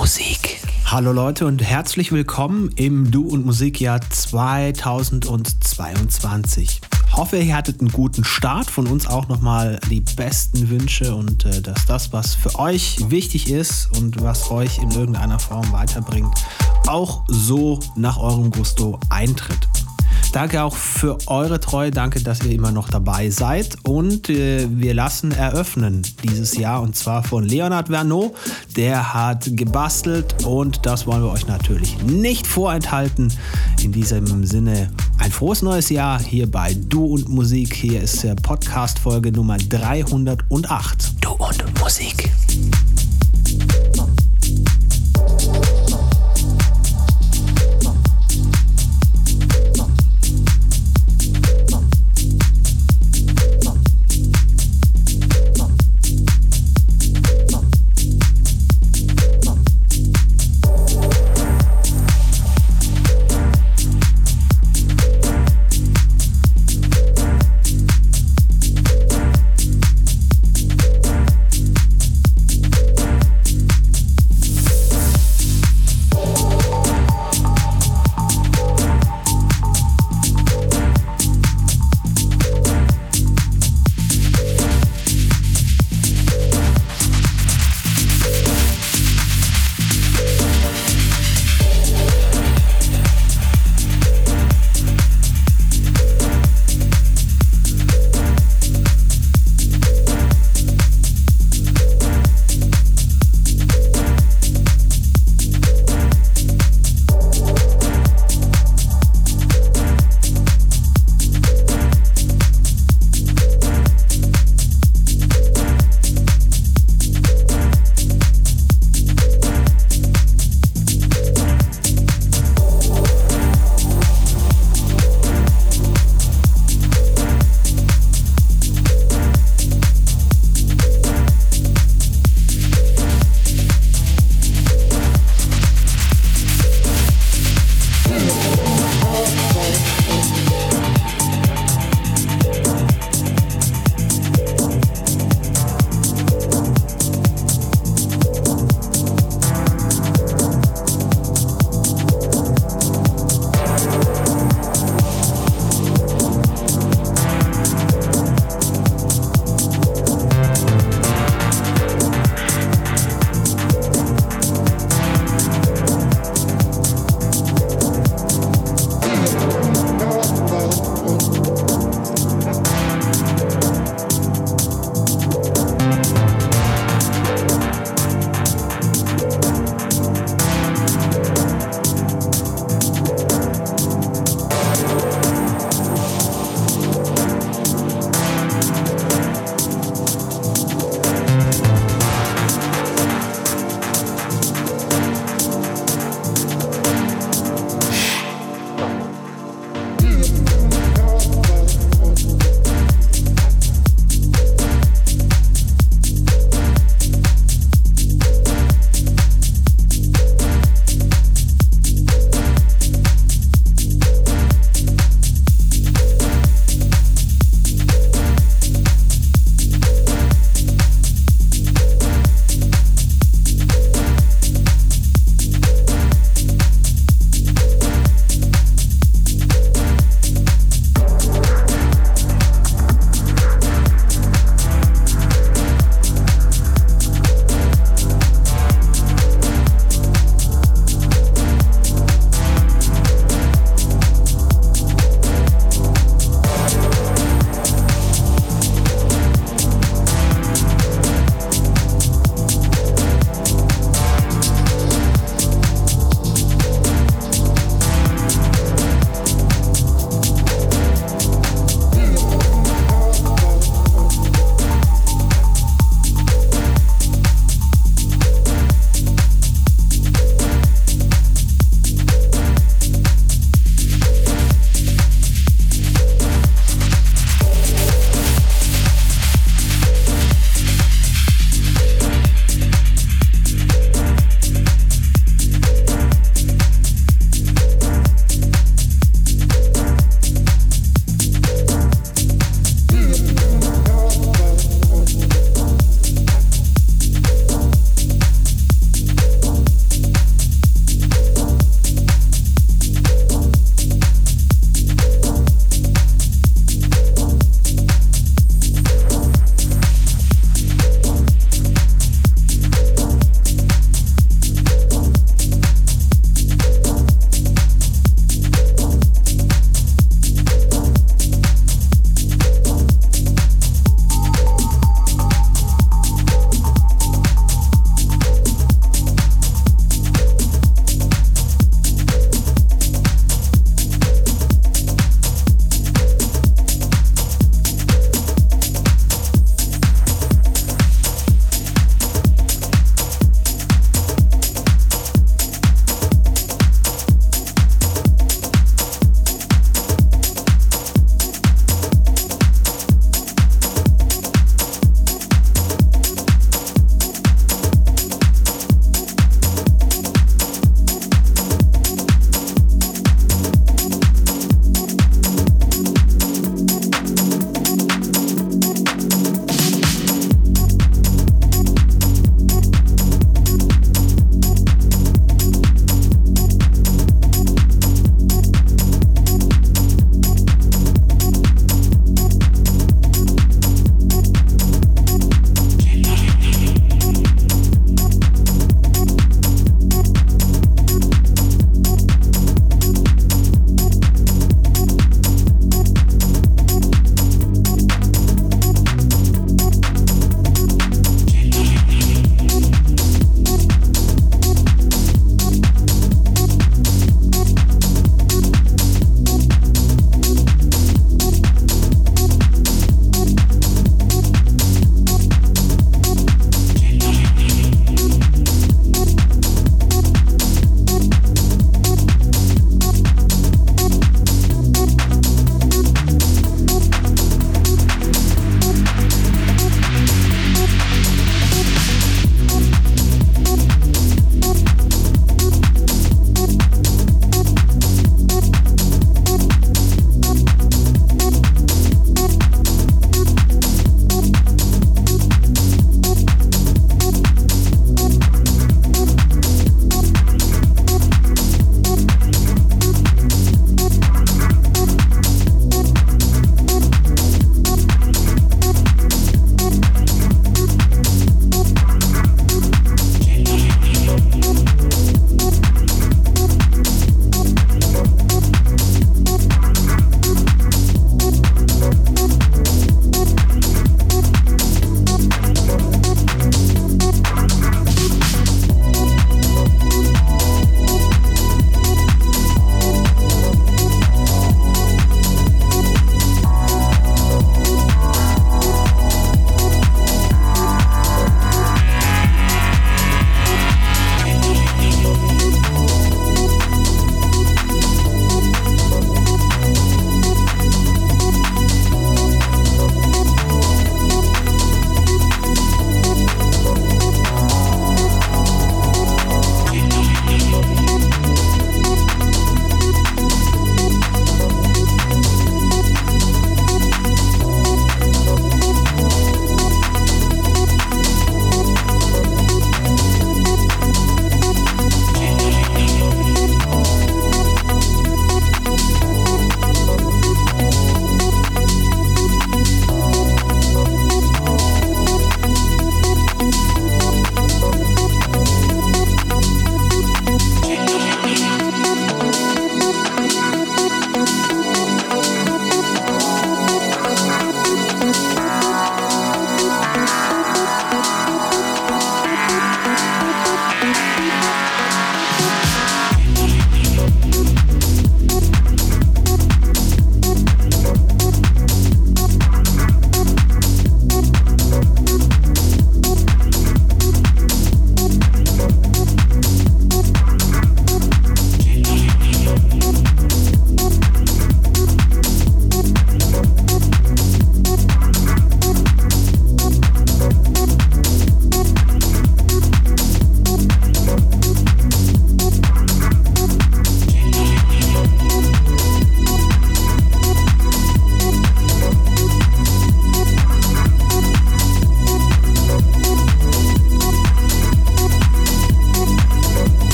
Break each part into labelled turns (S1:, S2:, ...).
S1: Musik.
S2: Hallo Leute und herzlich willkommen im Du und Musikjahr 2022. Hoffe, ihr hattet einen guten Start. Von uns auch nochmal die besten Wünsche und äh, dass das, was für euch wichtig ist und was euch in irgendeiner Form weiterbringt, auch so nach eurem Gusto eintritt. Danke auch für eure Treue. Danke, dass ihr immer noch dabei seid. Und äh, wir lassen eröffnen dieses Jahr und zwar von Leonard Vernot. Der hat gebastelt und das wollen wir euch natürlich nicht vorenthalten. In diesem Sinne ein frohes neues Jahr hier bei Du und Musik. Hier ist der Podcast-Folge Nummer 308.
S1: Du und Musik.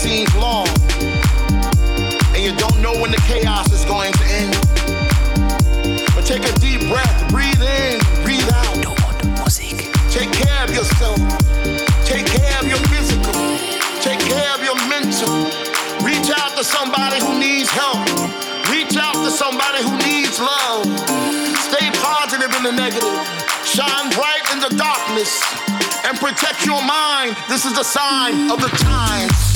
S3: seems long, and you don't know when the chaos is going to end. But take a deep breath, breathe in, breathe out. Take care of yourself. Take care of your physical. Take care of your mental. Reach out to somebody who needs help. Reach out to somebody who needs love. Stay positive in the negative. Shine bright in the darkness. And protect your mind. This is the sign of the times.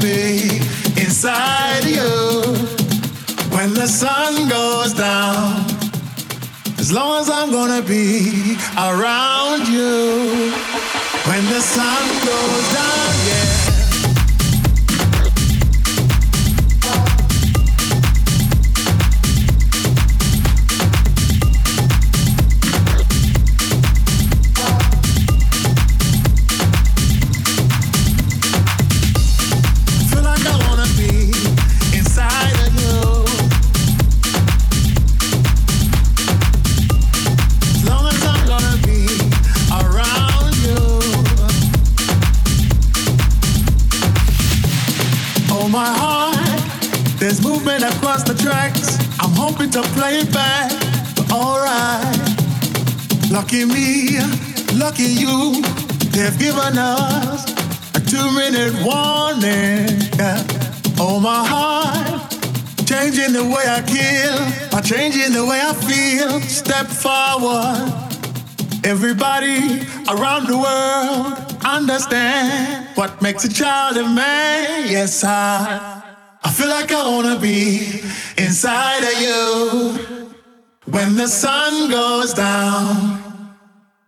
S1: Be inside you when the sun goes down. As long as I'm gonna be around you when the sun goes down, yeah. Lucky me, lucky you, they've given us a two minute warning. Oh, my heart, changing the way I kill, by changing the way I feel. Step forward. Everybody around the world understand what makes a child a man. Yes, I. I feel like I wanna be inside of you when the sun goes down.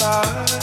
S2: far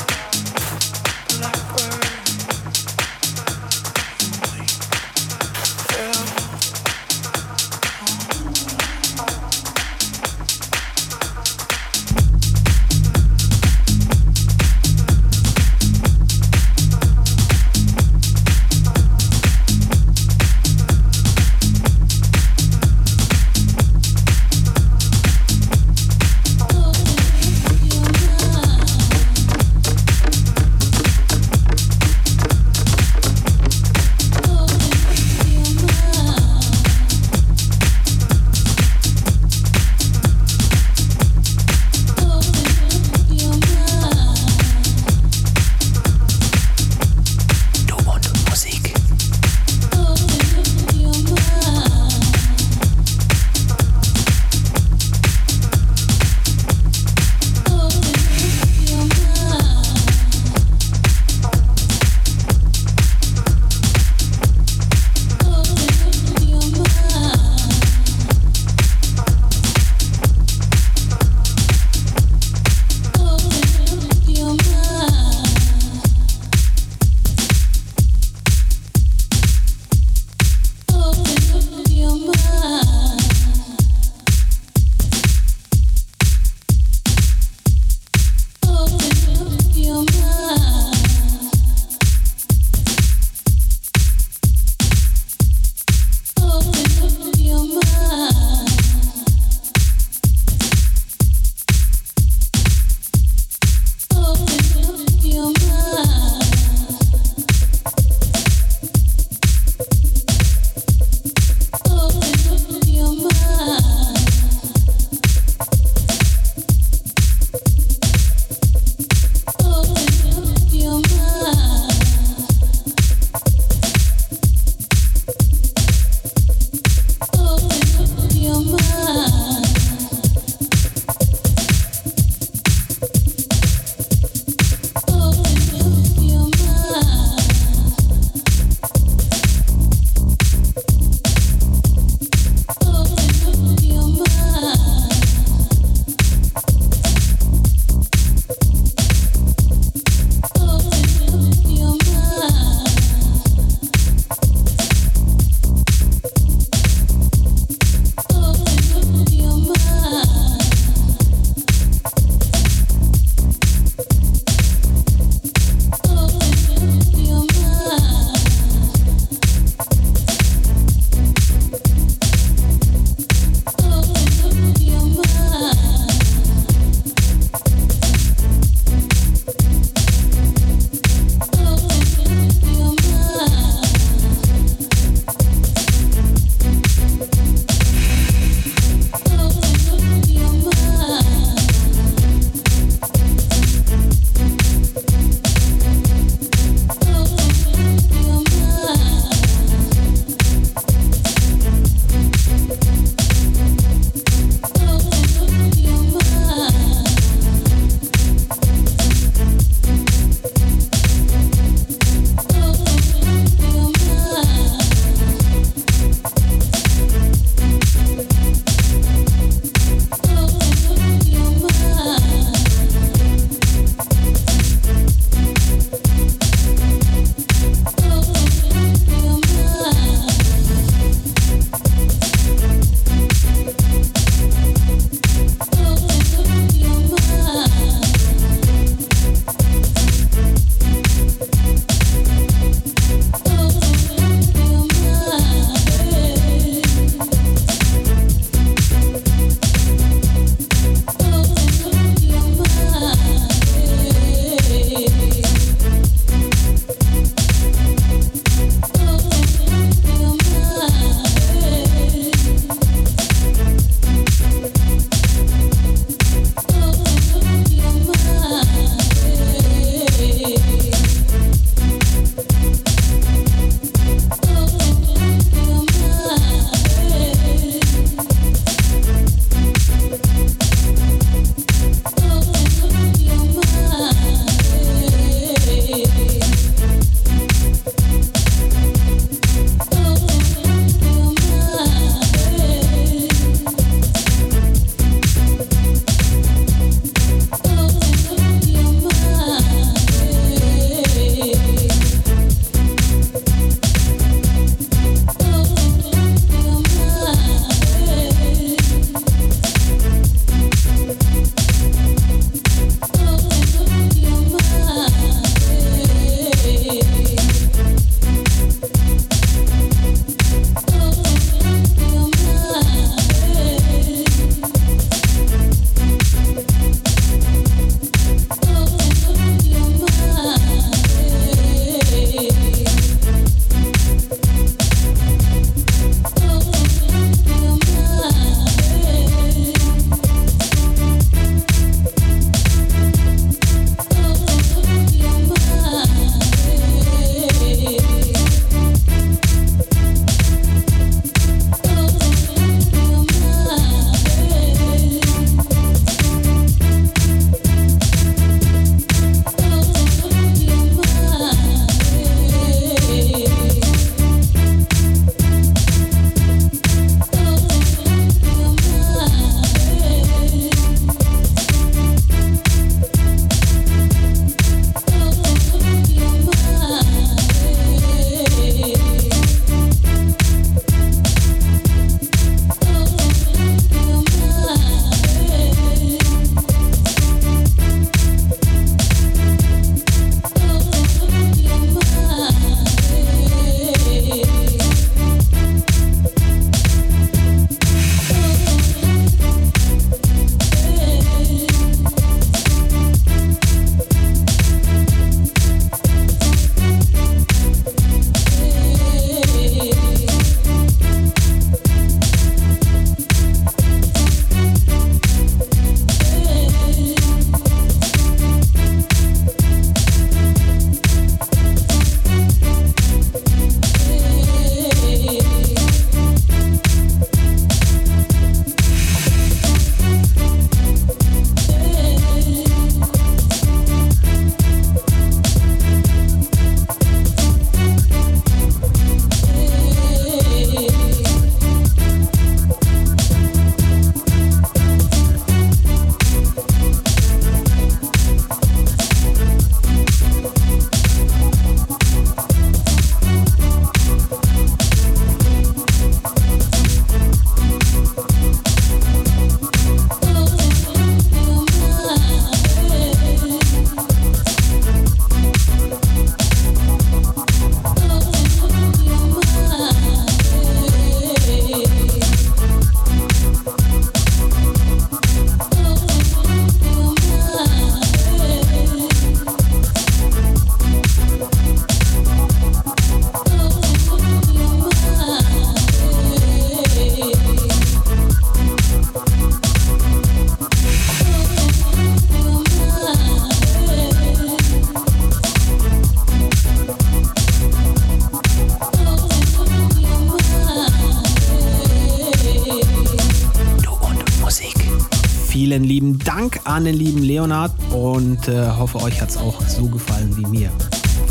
S2: an den lieben Leonard und äh, hoffe, euch hat es auch so gefallen wie mir.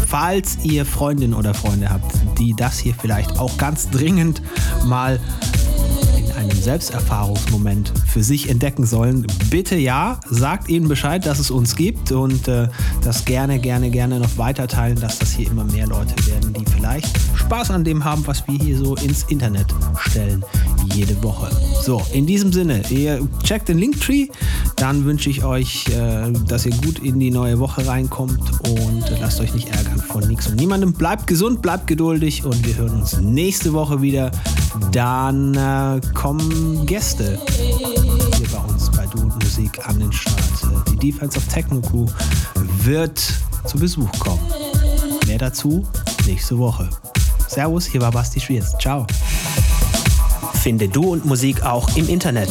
S2: Falls ihr Freundinnen oder Freunde habt, die das hier vielleicht auch ganz dringend mal einen Selbsterfahrungsmoment für sich entdecken sollen, bitte ja, sagt ihnen Bescheid, dass es uns gibt und äh, das gerne, gerne, gerne noch weiter teilen, dass das hier immer mehr Leute werden, die vielleicht Spaß an dem haben, was wir hier so ins Internet stellen jede Woche. So, in diesem Sinne, ihr checkt den Linktree, dann wünsche ich euch, äh, dass ihr gut in die neue Woche reinkommt und lasst euch nicht ärgern von nichts und niemandem. Bleibt gesund, bleibt geduldig und wir hören uns nächste Woche wieder. Dann äh, kommen Gäste hier bei uns bei Du und Musik an den Start. Die Defense of Techno Crew wird zu Besuch kommen. Mehr dazu nächste Woche. Servus, hier war Basti Schwierz. Ciao.
S4: Finde Du und Musik auch im Internet.